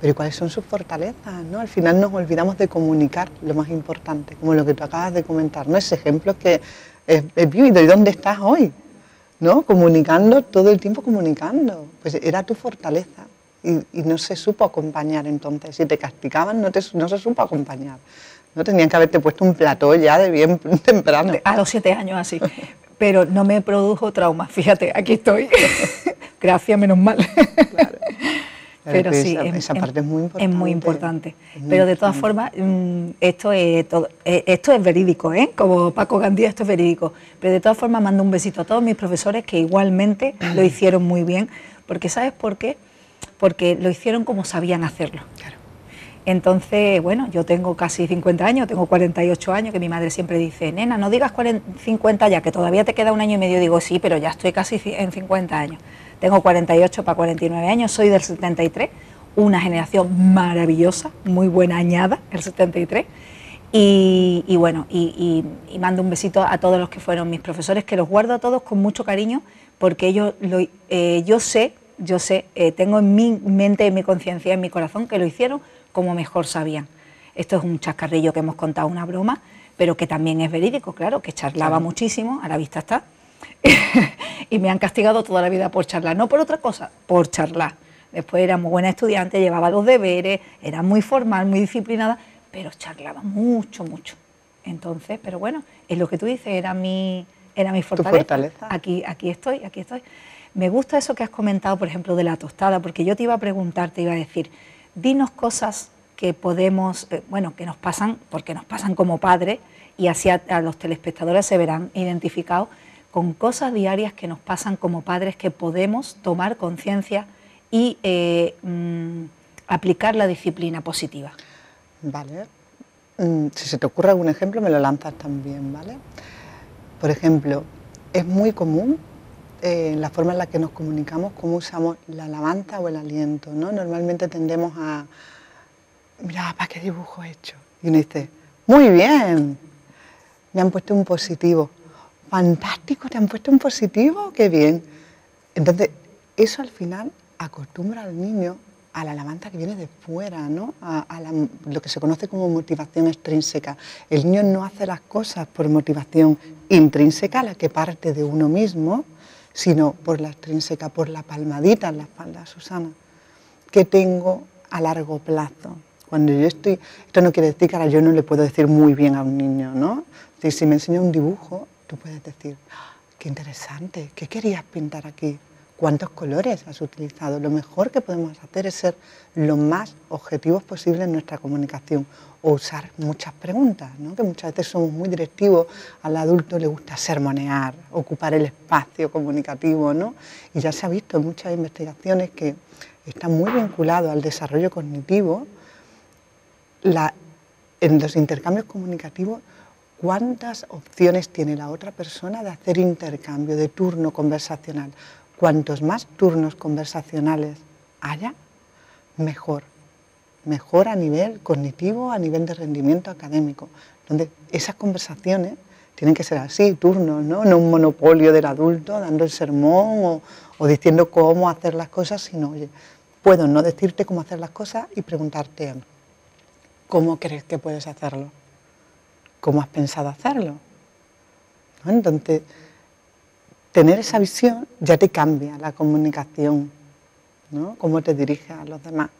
pero cuáles son sus fortalezas? ¿no? Al final nos olvidamos de comunicar lo más importante, como lo que tú acabas de comentar, ¿no? ese ejemplo que es, vivido. ¿Y dónde estás hoy? ¿No? Comunicando, todo el tiempo comunicando. Pues era tu fortaleza. Y, no se supo acompañar entonces. Si te castigaban, no, te, no se supo acompañar. No tenían que haberte puesto un plató ya de bien temprano. A los siete años así. Pero no me produjo trauma. Fíjate, aquí estoy. Gracias, menos mal. Claro pero sí, esa, parte es muy importante. Es muy importante. pero de todas formas, mm, esto es, eh, esto es verídico, ¿eh? como Paco Gandía, esto es verídico. Pero de todas formas, mando un besito a todos mis profesores que igualmente lo hicieron muy bien, porque ¿sabes por qué? Porque lo hicieron como sabían hacerlo. Claro. Entonces, bueno, yo tengo casi 50 años, tengo 48 años, que mi madre siempre dice, nena, no digas 50 ya, que todavía te queda un año y medio. Digo, sí, pero ya estoy casi en 50 años. Tengo 48 para 49 años, soy del 73, una generación maravillosa, muy buena añada, el 73. Y, bueno, y, mando un besito a todos los que fueron mis profesores, que los guardo a todos con mucho cariño, porque ellos eh, yo sé, yo sé, eh, tengo en mi mente, en mi conciencia, en mi corazón, que lo hicieron como mejor sabían. Esto es un chascarrillo que hemos contado, una broma, pero que también es verídico, claro, que charlaba muchísimo, a la vista está. y me han castigado toda la vida por charlar, no por otra cosa, por charlar. Después era muy buena estudiante, llevaba los deberes, era muy formal, muy disciplinada, pero charlaba mucho, mucho. Entonces, pero bueno, es lo que tú dices, era mi, era mi fortaleza. Aquí, aquí estoy, aquí estoy. Me gusta eso que has comentado, por ejemplo, de la tostada, porque yo te iba a preguntar, te iba a decir, dinos cosas que podemos, eh, bueno, que nos pasan, porque nos pasan como padres, y así a los telespectadores se verán identificados con cosas diarias que nos pasan como padres que podemos tomar conciencia y eh, mm, aplicar la disciplina positiva. Vale. mm, si se te ocurre algún ejemplo, me lo lanzas también, ¿vale? Por ejemplo, es muy común eh, la forma en la que nos comunicamos, cómo usamos la alabanza o el aliento, ¿no? Normalmente tendemos a, mira, ¿para qué dibujo he hecho? Y uno dice, muy bien, me han puesto un positivo. Fantástico, te han puesto un positivo, qué bien. Entonces, eso al final acostumbra al niño a la alabanza que viene de fuera, ¿no? a, lo que se conoce como motivación extrínseca. El niño no hace las cosas por motivación intrínseca, la que parte de uno mismo, sino por la extrínseca, por la palmadita en la espalda, Susana, que tengo a largo plazo. Cuando yo estoy, esto no quiere decir que ahora yo no le puedo decir muy bien a un niño, ¿no? Si, me enseña un dibujo, tú puedes decir, ah, qué interesante, ¿qué querías pintar aquí? ¿Cuántos colores has utilizado? Lo mejor que podemos hacer es ser lo más objetivos posible en nuestra comunicación o usar muchas preguntas, ¿no? que muchas veces somos muy directivos, al adulto le gusta sermonear, ocupar el espacio comunicativo, ¿no? y ya se ha visto en muchas investigaciones que está muy vinculado al desarrollo cognitivo, en los intercambios comunicativos, cuántas opciones tiene la otra persona de hacer intercambio, de turno conversacional cuantos más turnos conversacionales haya, mejor. Mejor a nivel cognitivo, a nivel de rendimiento académico. Donde esas conversaciones tienen que ser así, turnos, ¿no? Un monopolio del adulto dando el sermón o, diciendo cómo hacer las cosas, sino, oye, puedo no decirte cómo hacer las cosas y preguntarte cómo crees que puedes hacerlo, cómo has pensado hacerlo. Entonces, tener esa visión ya te cambia la comunicación, ¿no? cómo te diriges a los demás.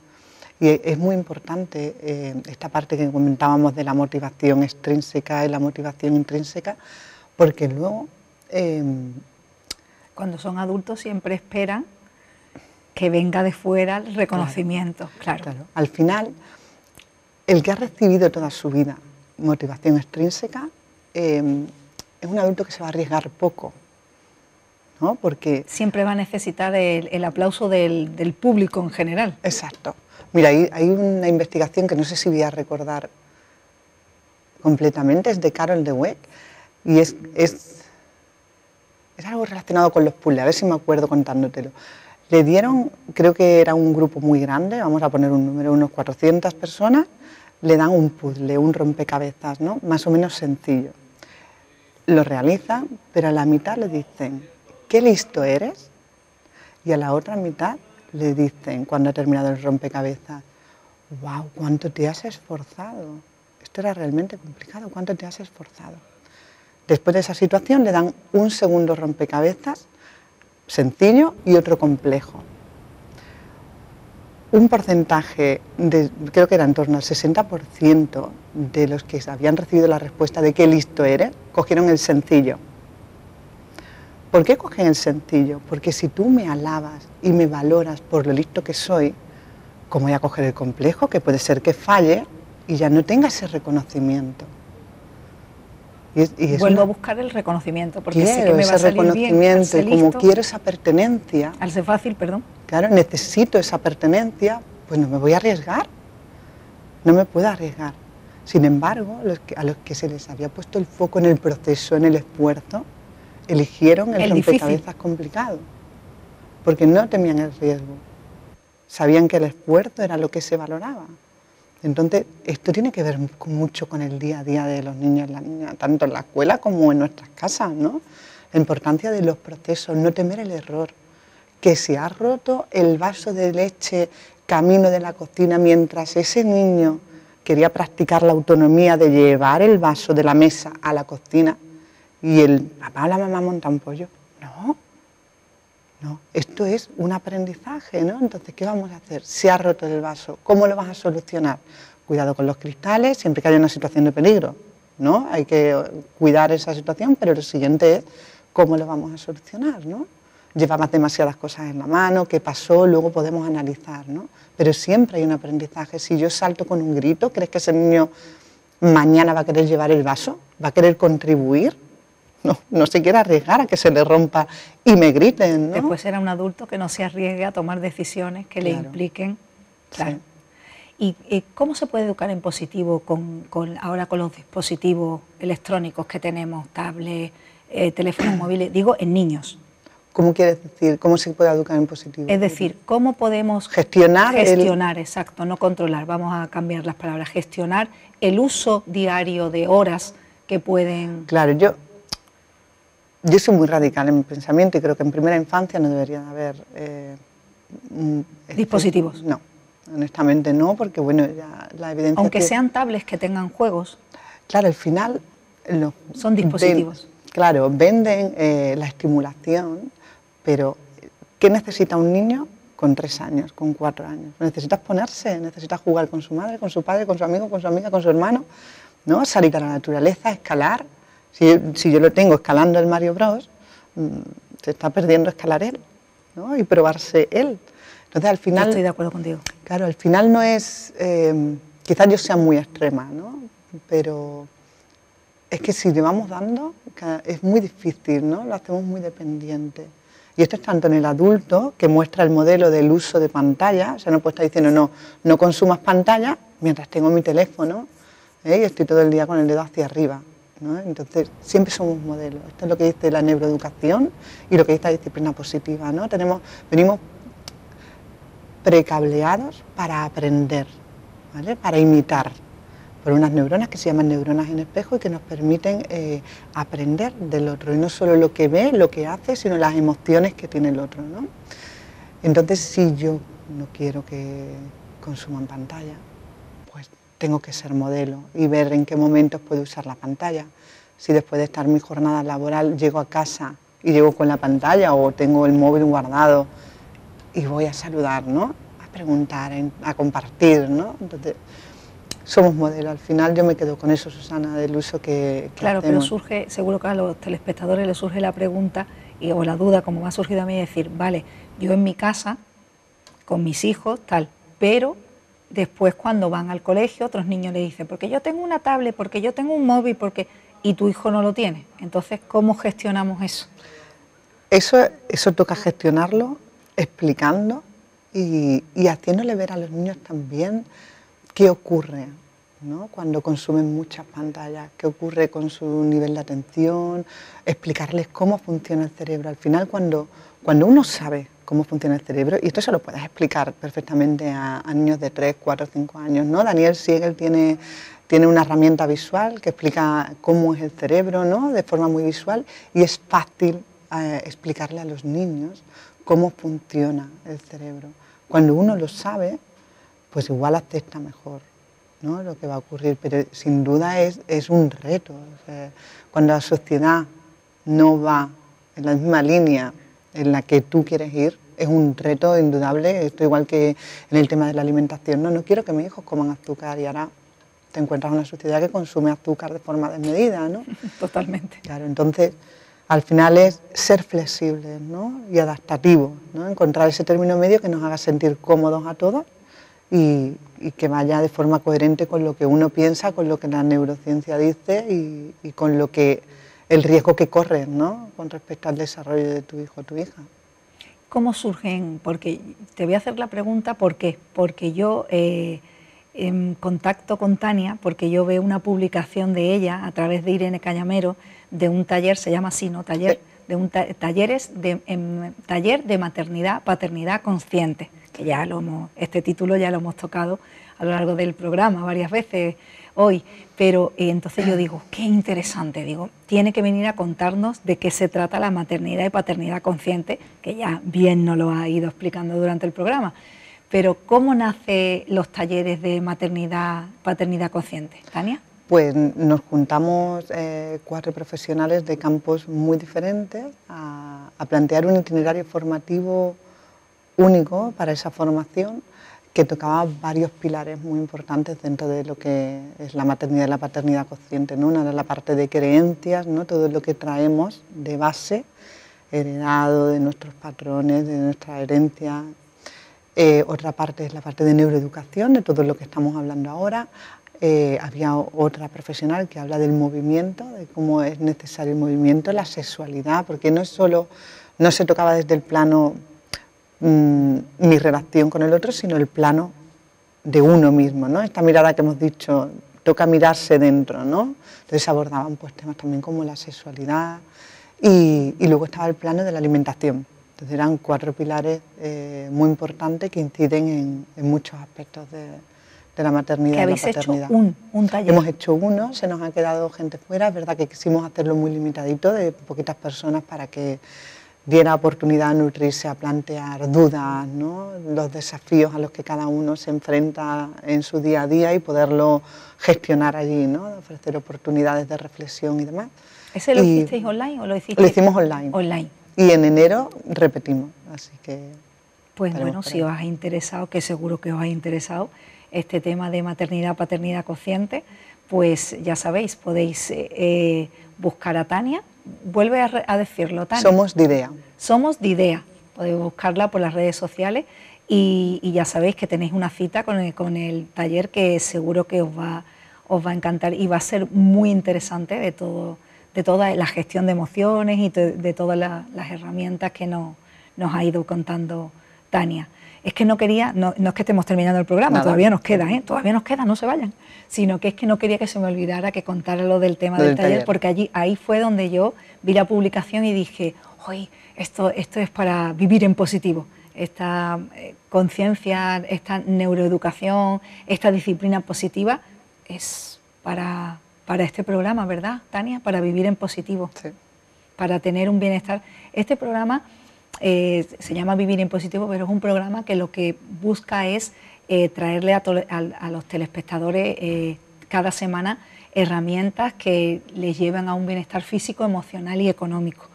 Y es muy importante eh, esta parte que comentábamos de la motivación extrínseca y la motivación intrínseca, porque luego... Em, Cuando son adultos siempre esperan que venga de fuera el reconocimiento, claro. Al final, el que ha recibido toda su vida motivación extrínseca em, es un adulto que se va a arriesgar poco porque siempre va a necesitar el, aplauso del, público en general. Exacto. Mira, hay, una investigación que no sé si voy a recordar completamente, es de Carol Dweck, y es, es, es algo relacionado con los puzzles, a ver si me acuerdo contándotelo. Le dieron, creo que era un grupo muy grande, vamos a poner un número, unos 400 personas, le dan un puzzle, un rompecabezas, ¿no? más o menos sencillo. Lo realizan, pero a la mitad le dicen, qué listo eres. Y a la otra mitad le dicen, cuando ha terminado el rompecabezas, wow, cuánto te has esforzado. Esto era realmente complicado, cuánto te has esforzado. Después de esa situación le dan un segundo rompecabezas sencillo y otro complejo. Un porcentaje, de, creo que era en torno al 60% de los que habían recibido la respuesta de qué listo eres, cogieron el sencillo ¿Por qué cogen el sencillo? Porque si tú me alabas y me valoras por lo listo que soy, ¿cómo voy a coger el complejo? Que puede ser que falle y ya no tenga ese reconocimiento. Y, Vuelvo a buscar el reconocimiento, porque sé que me va a salir reconocimiento bien, y como quiero esa pertenencia. Al ser fácil, perdón. Claro, necesito esa pertenencia, pues no me voy a arriesgar. No me puedo arriesgar. Sin embargo, a los que se les había puesto el foco en el proceso, en el esfuerzo, eligieron el, rompecabezas complicado, porque no temían el riesgo. Sabían que el esfuerzo era lo que se valoraba. Entonces, esto tiene que ver mucho con el día a día de los niños y las niñas, tanto en la escuela como en nuestras casas, ¿no? La importancia de los procesos, no temer el error. Que se ha roto el vaso de leche camino de la cocina mientras ese niño quería practicar la autonomía de llevar el vaso de la mesa a la cocina, y el papá o la mamá monta un pollo. No, no, esto es un aprendizaje, ¿no? Entonces, ¿qué vamos a hacer? Se ha roto el vaso, ¿cómo lo vas a solucionar? Cuidado con los cristales, siempre que haya una situación de peligro, ¿no? Hay que cuidar esa situación, pero lo siguiente es cómo lo vamos a solucionar, ¿no? Llevabas demasiadas cosas en la mano, qué pasó, luego podemos analizar, ¿no? Pero siempre hay un aprendizaje. Si yo salto con un grito, ¿crees que ese niño mañana va a querer llevar el vaso? ¿Va a querer contribuir? No, no se quiere arriesgar a que se le rompa y me griten. ¿no? Después será un adulto que no se arriesgue a tomar decisiones que le impliquen. Claro. ¿Y eh, cómo se puede educar en positivo con, ahora con los dispositivos electrónicos que tenemos, tablets, eh, teléfonos móviles? Digo, en niños. ¿Cómo quieres decir? ¿Cómo se puede educar en positivo? Es decir, ¿cómo podemos gestionar? Gestionar, exacto, no controlar. Vamos a cambiar las palabras. Gestionar el uso diario de horas que pueden... Claro, yo, yo soy muy radical en mi pensamiento y creo que en primera infancia no deberían haber... Eh, ¿Dispositivos? No, honestamente no, porque bueno, ya la evidencia... Aunque sean tablets que tengan juegos. Claro, al final... Son dispositivos. claro, venden eh, la estimulación, pero ¿qué necesita un niño con tres años, con cuatro años? Necesita ponerse, necesita jugar con su madre, con su padre, con su amigo, con su amiga, con su hermano, ¿no? Salir a la naturaleza, escalar. Si, yo lo tengo escalando el Mario Bros, mm, se está perdiendo escalar él, ¿no? Y probarse él. Entonces al final... estoy de acuerdo contigo. Claro, al final no es... Eh, quizás yo sea muy extrema, ¿no? Pero es que si le vamos dando, es muy difícil, ¿no? Lo hacemos muy dependiente. Y esto es tanto en el adulto, que muestra el modelo del uso de pantalla, o sea, no puede estar diciendo, no, no consumas pantalla mientras tengo mi teléfono ¿eh? y estoy todo el día con el dedo hacia arriba. Entonces, siempre somos modelos. Esto es lo que dice la neuroeducación y lo que dice la disciplina positiva. ¿no? Tenemos, venimos precableados para aprender, ¿vale? para imitar por unas neuronas que se llaman neuronas en espejo y que nos permiten eh, aprender del otro. Y no solo lo que ve, lo que hace, sino las emociones que tiene el otro. ¿no? Entonces, si yo no quiero que consuman pantalla, tengo que ser modelo y ver en qué momentos puedo usar la pantalla. Si después de estar mi jornada laboral llego a casa y llego con la pantalla o tengo el móvil guardado y voy a saludar, ¿no? A preguntar, a compartir, ¿no? Entonces, somos modelo. Al final yo me quedo con eso, Susana, del uso que, Claro, pero surge, seguro que a los telespectadores les surge la pregunta y, o la duda, como me ha surgido a mí, decir, vale, yo en mi casa, con mis hijos, tal, pero después cuando van al colegio, otros niños le dicen, porque yo tengo una tablet, porque yo tengo un móvil, porque... y tu hijo no lo tiene. Entonces, ¿cómo gestionamos eso? Eso, eso toca gestionarlo explicando y, y haciéndole ver a los niños también qué ocurre cuando consumen muchas pantallas, qué ocurre con su nivel de atención, explicarles cómo funciona el cerebro. Al final, cuando, cuando uno sabe cómo funciona el cerebro, y esto se lo puedes explicar perfectamente a, niños de 3, 4, 5 años, ¿no? Daniel Siegel tiene, tiene una herramienta visual que explica cómo es el cerebro, ¿no? De forma muy visual, y es fácil eh, explicarle a los niños cómo funciona el cerebro. Cuando uno lo sabe, pues igual acepta mejor ¿no? lo que va a ocurrir, pero sin duda es, es un reto. cuando la sociedad no va en la misma línea en la que tú quieres ir, es un reto indudable, esto igual que en el tema de la alimentación, no, no quiero que mis hijos coman azúcar y ahora te encuentras en una sociedad que consume azúcar de forma desmedida, ¿no? Totalmente. Claro, entonces al final es ser flexibles ¿no? y adaptativos, ¿no? encontrar ese término medio que nos haga sentir cómodos a todos y, que vaya de forma coherente con lo que uno piensa, con lo que la neurociencia dice y, con lo que el riesgo que corres ¿no? con respecto al desarrollo de tu hijo o tu hija. ¿Cómo surgen? Porque te voy a hacer la pregunta, ¿por qué? Porque yo eh, en contacto con Tania, porque yo veo una publicación de ella a través de Irene Cañamero, de un taller, se llama así, ¿no? Taller, de un talleres de, taller de maternidad, paternidad consciente ya lo este título ya lo hemos tocado a lo largo del programa varias veces hoy, pero eh, entonces yo digo, qué interesante, digo, tiene que venir a contarnos de qué se trata la maternidad y paternidad consciente, que ya bien nos lo ha ido explicando durante el programa. Pero ¿cómo nacen los talleres de maternidad, paternidad consciente? Tania. Pues nos juntamos eh, cuatro profesionales de campos muy diferentes a plantear un itinerario formativo único para esa formación que tocaba varios pilares muy importantes dentro de lo que es la maternidad y la paternidad consciente. ¿no? Una era la parte de creencias, ¿no? todo lo que traemos de base, heredado de nuestros patrones, de nuestra herencia. Eh, otra parte es la parte de neuroeducación, de todo lo que estamos hablando ahora. Eh, había otra profesional que habla del movimiento, de cómo es necesario el movimiento, la sexualidad, porque no es solo, no se tocaba desde el plano Mm, mi relación con el otro, sino el plano de uno mismo, ¿no? Esta mirada que hemos dicho, toca mirarse dentro, ¿no? Entonces abordaban pues temas también como la sexualidad y, luego estaba el plano de la alimentación. Entonces eran cuatro pilares eh, muy importantes que inciden en, muchos aspectos de, la maternidad habéis y la paternidad. Hecho un, un taller. Hemos hecho uno, se nos ha quedado gente fuera, es verdad que quisimos hacerlo muy limitadito, de poquitas personas para que diera oportunidad a nutrirse, a plantear dudas, ¿no? los desafíos a los que cada uno se enfrenta en su día a día y poderlo gestionar allí, ¿no? ofrecer oportunidades de reflexión y demás. ¿Ese lo hicisteis online o lo hicisteis? Lo hicimos online. Online. Y en enero repetimos, así que... Pues bueno, si os ha interesado, que seguro que os ha interesado, este tema de maternidad, paternidad consciente, pues ya sabéis, podéis eh, eh, buscar a Tania vuelve a, decirlo, Tania. Somos de idea. Somos de idea. Podéis buscarla por las redes sociales y, ya sabéis que tenéis una cita con el, taller que seguro que os va, os va a encantar y va a ser muy interesante de, todo, de toda la gestión de emociones y de, todas las herramientas que nos, nos ha ido contando Tania es que no quería, no, es que estemos terminando el programa, todavía nos queda, ¿eh? todavía nos queda, no se vayan, sino que es que no quería que se me olvidara que contara lo del tema del, taller, porque allí, ahí fue donde yo vi la publicación y dije, hoy esto, esto es para vivir en positivo, esta eh, conciencia, esta neuroeducación, esta disciplina positiva es para, para este programa, ¿verdad, Tania? Para vivir en positivo, para tener un bienestar. Este programa eh, se llama Vivir en Positivo, pero es un programa que lo que busca es eh, traerle a, los telespectadores eh, cada semana herramientas que les lleven a un bienestar físico, emocional y económico.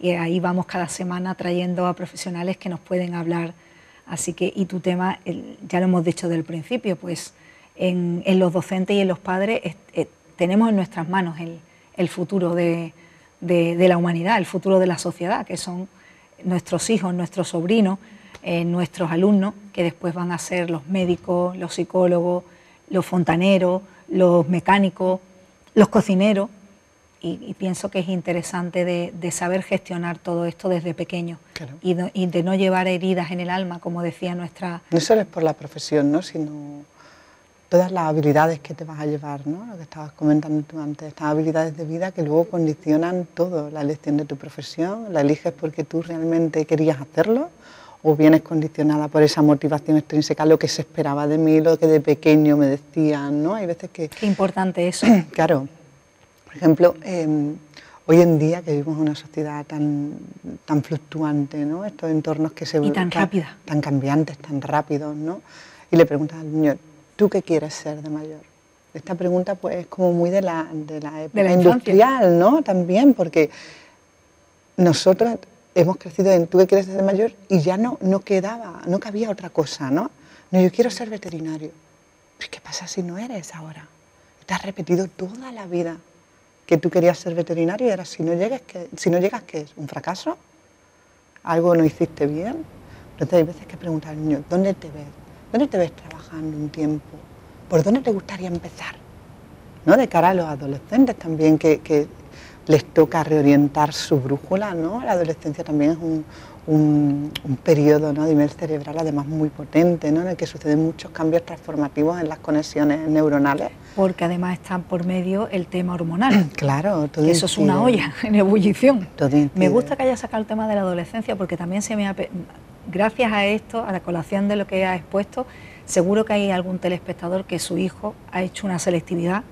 Y ahí vamos cada semana trayendo a profesionales que nos pueden hablar. Así que, y tu tema, ya lo hemos dicho del principio, pues en, los docentes y en los padres tenemos en nuestras manos el, futuro de, de la humanidad, el futuro de la sociedad, que son nuestros hijos, nuestros sobrinos, eh, nuestros alumnos, que después van a ser los médicos, los psicólogos, los fontaneros, los mecánicos, los cocineros. Y, pienso que es interesante de, saber gestionar todo esto desde pequeño y, de, no llevar heridas en el alma, como decía nuestra... No solo es por la profesión, ¿no? sino todas las habilidades que te vas a llevar, ¿no? lo que estabas comentando tú antes, estas habilidades de vida que luego condicionan todo, la elección de tu profesión, la eliges porque tú realmente querías hacerlo o vienes condicionada por esa motivación extrínseca, lo que se esperaba de mí, lo que de pequeño me decían, ¿no? Hay veces que... Qué importante eso. claro. Por ejemplo, em, hoy en día que vivimos en una sociedad tan, tan fluctuante, ¿no? Estos entornos que se... Y tan, rápida. Tan cambiantes, tan rápidos, ¿no? Y le preguntas al niño, ¿tú qué quieres ser de mayor? Esta pregunta pues es como muy de la, de la época industrial, ¿no? También, porque nosotros hemos crecido en tú qué quieres ser de mayor y ya no, no quedaba, no cabía otra cosa, ¿no? No, yo quiero ser veterinario. Pues, ¿Qué pasa si no eres ahora? Te has repetido toda la vida que tú querías ser veterinario y ahora si no llegas, ¿qué, si no llegas, ¿qué es? ¿Un fracaso? ¿Algo no hiciste bien? Entonces hay veces que preguntar al niño, ¿dónde te ves? ¿Dónde te ves trabajando un tiempo? ¿Por dónde te gustaría empezar? ¿No? De cara a los adolescentes también, que, les toca reorientar su brújula, ¿no? La adolescencia también es un, un, periodo ¿no? de nivel cerebral además muy potente, ¿no? en el que suceden muchos cambios transformativos en las conexiones neuronales. Porque además está por medio el tema hormonal. claro, todo Eso es una olla en ebullición. me gusta que haya sacado el tema de la adolescencia porque también se me ha gracias a esto, a la colación de lo que ha expuesto, seguro que hay algún telespectador que su hijo ha hecho una selectividad,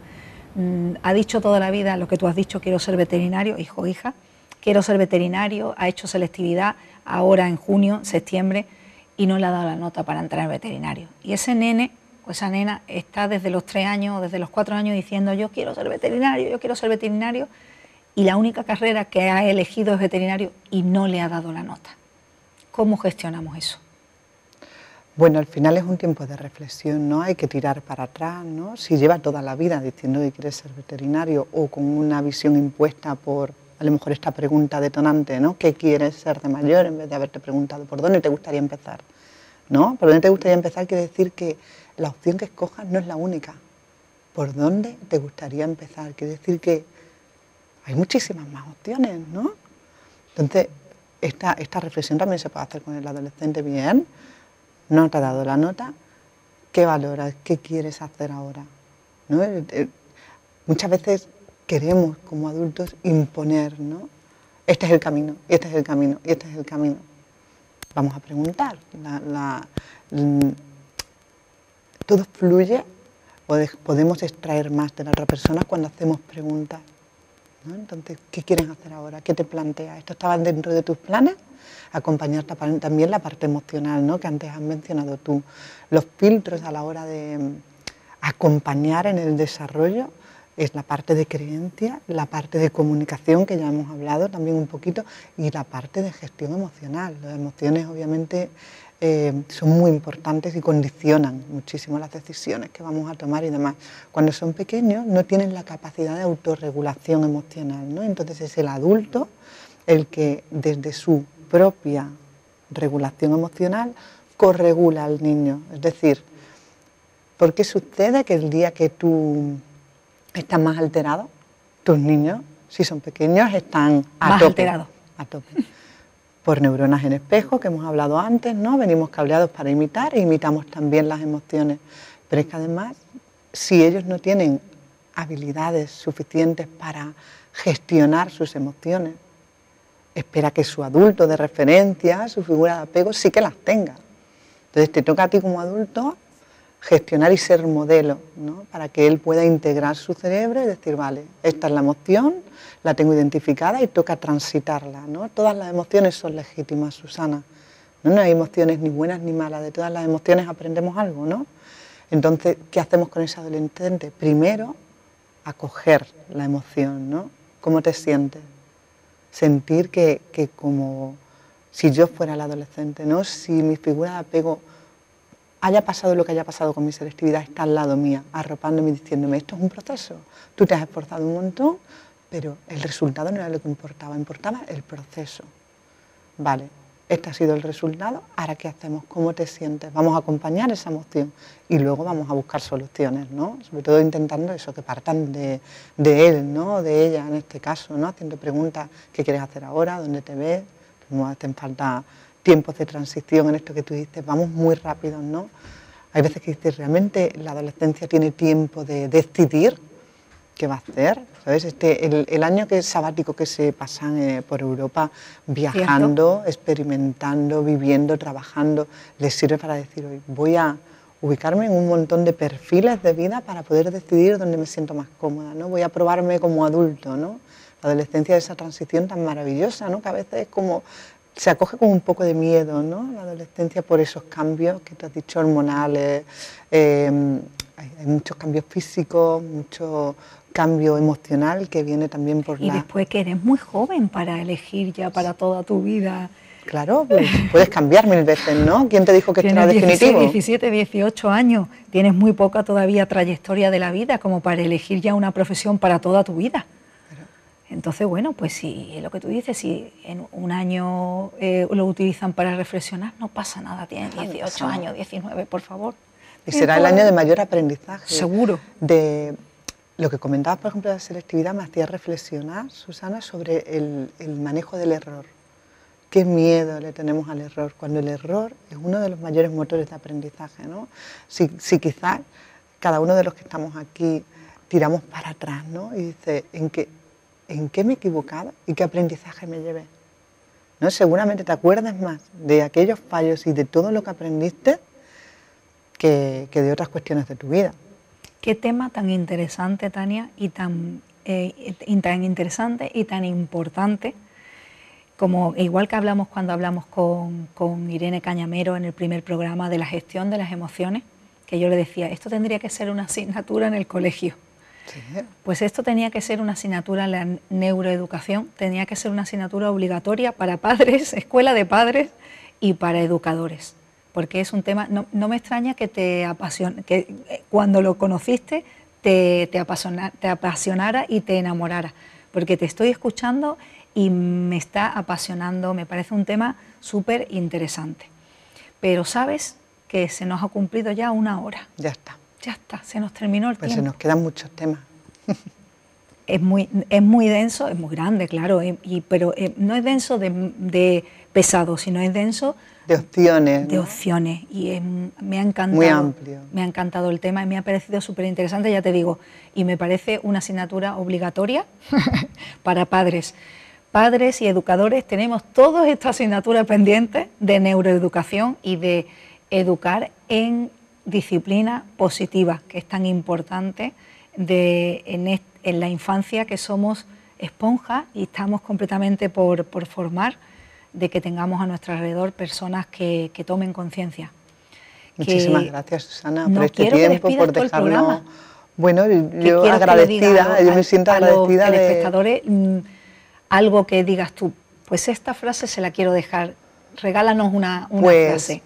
mm, ha dicho toda la vida lo que tú has dicho, quiero ser veterinario, hijo, hija, quiero ser veterinario, ha hecho selectividad ahora en junio, septiembre, y no le ha dado la nota para entrar en veterinario. Y ese nene o esa nena está desde los tres años o desde los cuatro años diciendo yo quiero ser veterinario, yo quiero ser veterinario, y la única carrera que ha elegido es veterinario y no le ha dado la nota. ¿Cómo gestionamos eso? Bueno, al final es un tiempo de reflexión, ¿no? Hay que tirar para atrás, ¿no? Si lleva toda la vida diciendo que quiere ser veterinario o con una visión impuesta por, a lo mejor esta pregunta detonante, ¿no? ¿Qué quieres ser de mayor? En vez de haberte preguntado, ¿por dónde te gustaría empezar? ¿No? ¿Por dónde te gustaría empezar? Quiere decir que la opción que escojas no es la única. ¿Por dónde te gustaría empezar? Quiere decir que hay muchísimas más opciones, ¿no? Entonces, esta, reflexión también se puede hacer con el adolescente bien, no te ha dado la nota, ¿Qué valoras? ¿Qué quieres hacer ahora? Eh, eh, muchas veces queremos como adultos imponer, ¿no? Este es el camino, y este es el camino, y este es el camino. Vamos a preguntar. todo fluye, podemos extraer más de la otra persona cuando hacemos preguntas. Entonces, ¿qué quieres hacer ahora? ¿Qué te plantea? ¿Esto estaba dentro de tus planes? Acompañar también la parte emocional, ¿no? que antes has mencionado tú. Los filtros a la hora de mm, acompañar en el desarrollo es la parte de creencia, la parte de comunicación, que ya hemos hablado también un poquito, y la parte de gestión emocional. Las emociones obviamente eh, son muy importantes y condicionan muchísimo las decisiones que vamos a tomar y demás. Cuando son pequeños no tienen la capacidad de autorregulación emocional, ¿no? entonces es el adulto el que desde su propia regulación emocional corregula al niño. Es decir, ¿por qué sucede que el día que tú estás más alterado, tus niños, si son pequeños, están a más alterados? A tope por neuronas en espejo, que hemos hablado antes, ¿no? Venimos cableados para imitar e imitamos también las emociones. Pero es que además, si ellos no tienen habilidades suficientes para gestionar sus emociones, espera que su adulto de referencia, su figura de apego, sí que las tenga. Entonces te toca a ti como adulto gestionar y ser modelo, ¿no? para que él pueda integrar su cerebro y decir, vale, esta es la emoción, la tengo identificada y toca transitarla. ¿no? Todas las emociones son legítimas, Susana. ¿no? no hay emociones ni buenas ni malas, de todas las emociones aprendemos algo. ¿no? Entonces, ¿qué hacemos con ese adolescente? Primero, acoger la emoción, ¿no? ¿Cómo te sientes? Sentir que, que como si yo fuera el adolescente, ¿no? Si mi figura de apego haya pasado lo que haya pasado con mi selectividad, está al lado mía, arropándome y diciéndome, esto es un proceso, tú te has esforzado un montón, pero el resultado no era lo que importaba, importaba el proceso. Vale, este ha sido el resultado, ahora qué hacemos, cómo te sientes, vamos a acompañar esa emoción y luego vamos a buscar soluciones, ¿no? Sobre todo intentando eso, que partan de, él, ¿no? De ella en este caso, ¿no? Haciendo preguntas, ¿qué quieres hacer ahora? ¿Dónde te ves? No hacen falta tiempos de transición en esto que tú dices, vamos muy rápido, ¿no? Hay veces que dices, ¿realmente la adolescencia tiene tiempo de decidir qué va a hacer? ¿Sabes? Este, el, año que sabático que se pasan eh, por Europa viajando, experimentando, viviendo, trabajando, les sirve para decir, hoy voy a ubicarme en un montón de perfiles de vida para poder decidir dónde me siento más cómoda, ¿no? Voy a probarme como adulto, ¿no? La adolescencia es esa transición tan maravillosa, ¿no? Que a veces es como se acoge con un poco de miedo, ¿no? La adolescencia por esos cambios que te has dicho hormonales, em, hay, muchos cambios físicos, mucho cambio emocional que viene también por y la... Y después que eres muy joven para elegir ya para toda tu vida. Claro, pues, puedes cambiar mil veces, ¿no? ¿Quién te dijo que esto era definitivo? 17, 18 años, tienes muy poca todavía trayectoria de la vida como para elegir ya una profesión para toda tu vida. Entonces, bueno, pues si lo que tú dices, si en un año eh, lo utilizan para reflexionar, no pasa nada, tienen 18 años, 19, por favor. Y será el año de mayor aprendizaje. Seguro. De lo que comentabas, por ejemplo, de la selectividad, me hacía reflexionar, Susana, sobre el, manejo del error. Qué miedo le tenemos al error, cuando el error es uno de los mayores motores de aprendizaje. ¿no? Si, si quizás cada uno de los que estamos aquí tiramos para atrás ¿no? y dice, ¿en qué, en qué me he equivocado y qué aprendizaje me llevé. ¿No? Seguramente te acuerdas más de aquellos fallos y de todo lo que aprendiste que, de otras cuestiones de tu vida. Qué tema tan interesante, Tania, y tan, eh, tan interesante y tan importante, como igual que hablamos cuando hablamos con, con Irene Cañamero en el primer programa de la gestión de las emociones, que yo le decía, esto tendría que ser una asignatura en el colegio pues esto tenía que ser una asignatura la neuroeducación, tenía que ser una asignatura obligatoria para padres, escuela de padres y para educadores, porque es un tema, no, me extraña que te apasione, que eh, cuando lo conociste te, te, te apasionara y te enamorara, porque te estoy escuchando y me está apasionando, me parece un tema súper interesante. Pero sabes que se nos ha cumplido ya una hora. Ya está. Ya está, se nos terminó el pues tiempo. se nos quedan muchos temas. es muy, es muy denso, es muy grande, claro, y, pero eh, no es denso de, pesado, sino es denso de opciones. De opciones. Y me ha encantado. Muy amplio. Me ha encantado el tema y me ha parecido súper interesante, ya te digo. Y me parece una asignatura obligatoria para padres. Padres y educadores tenemos todas estas asignaturas pendientes de neuroeducación y de educar en disciplina positiva, que es tan importante de, en, la infancia que somos esponjas y estamos completamente por, por formar de que tengamos a nuestro alrededor personas que, tomen conciencia. Muchísimas gracias, Susana, por este tiempo, por dejarnos. Bueno, yo agradecida, yo me siento agradecida a los espectadores, mm, algo que digas tú, pues esta frase se la quiero dejar, regálanos una, una pues, frase.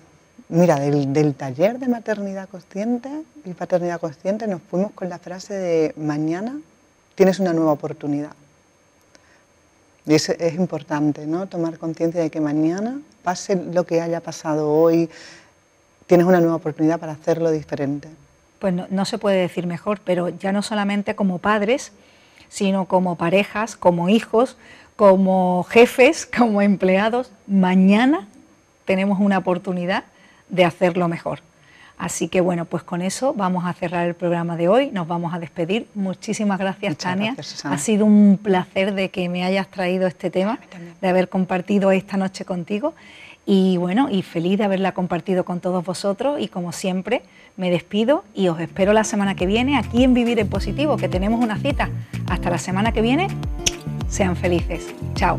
Mira, del, del, taller de maternidad consciente y paternidad consciente nos fuimos con la frase de mañana tienes una nueva oportunidad. Y es, es importante, ¿no? Tomar conciencia de que mañana, pase lo que haya pasado hoy, tienes una nueva oportunidad para hacerlo diferente. Pues no, se puede decir mejor, pero ya no solamente como padres, sino como parejas, como hijos, como jefes, como empleados, mañana tenemos una oportunidad de hacerlo mejor. Así que bueno, pues con eso vamos a cerrar el programa de hoy, nos vamos a despedir. Muchísimas gracias, Tania. ha sido un placer de que me hayas traído este tema, de haber compartido esta noche contigo. Y bueno, y feliz de haberla compartido con todos vosotros y como siempre me despido y os espero la semana que viene aquí en Vivir en Positivo, que tenemos una cita. Hasta la semana que viene, sean felices. Chao.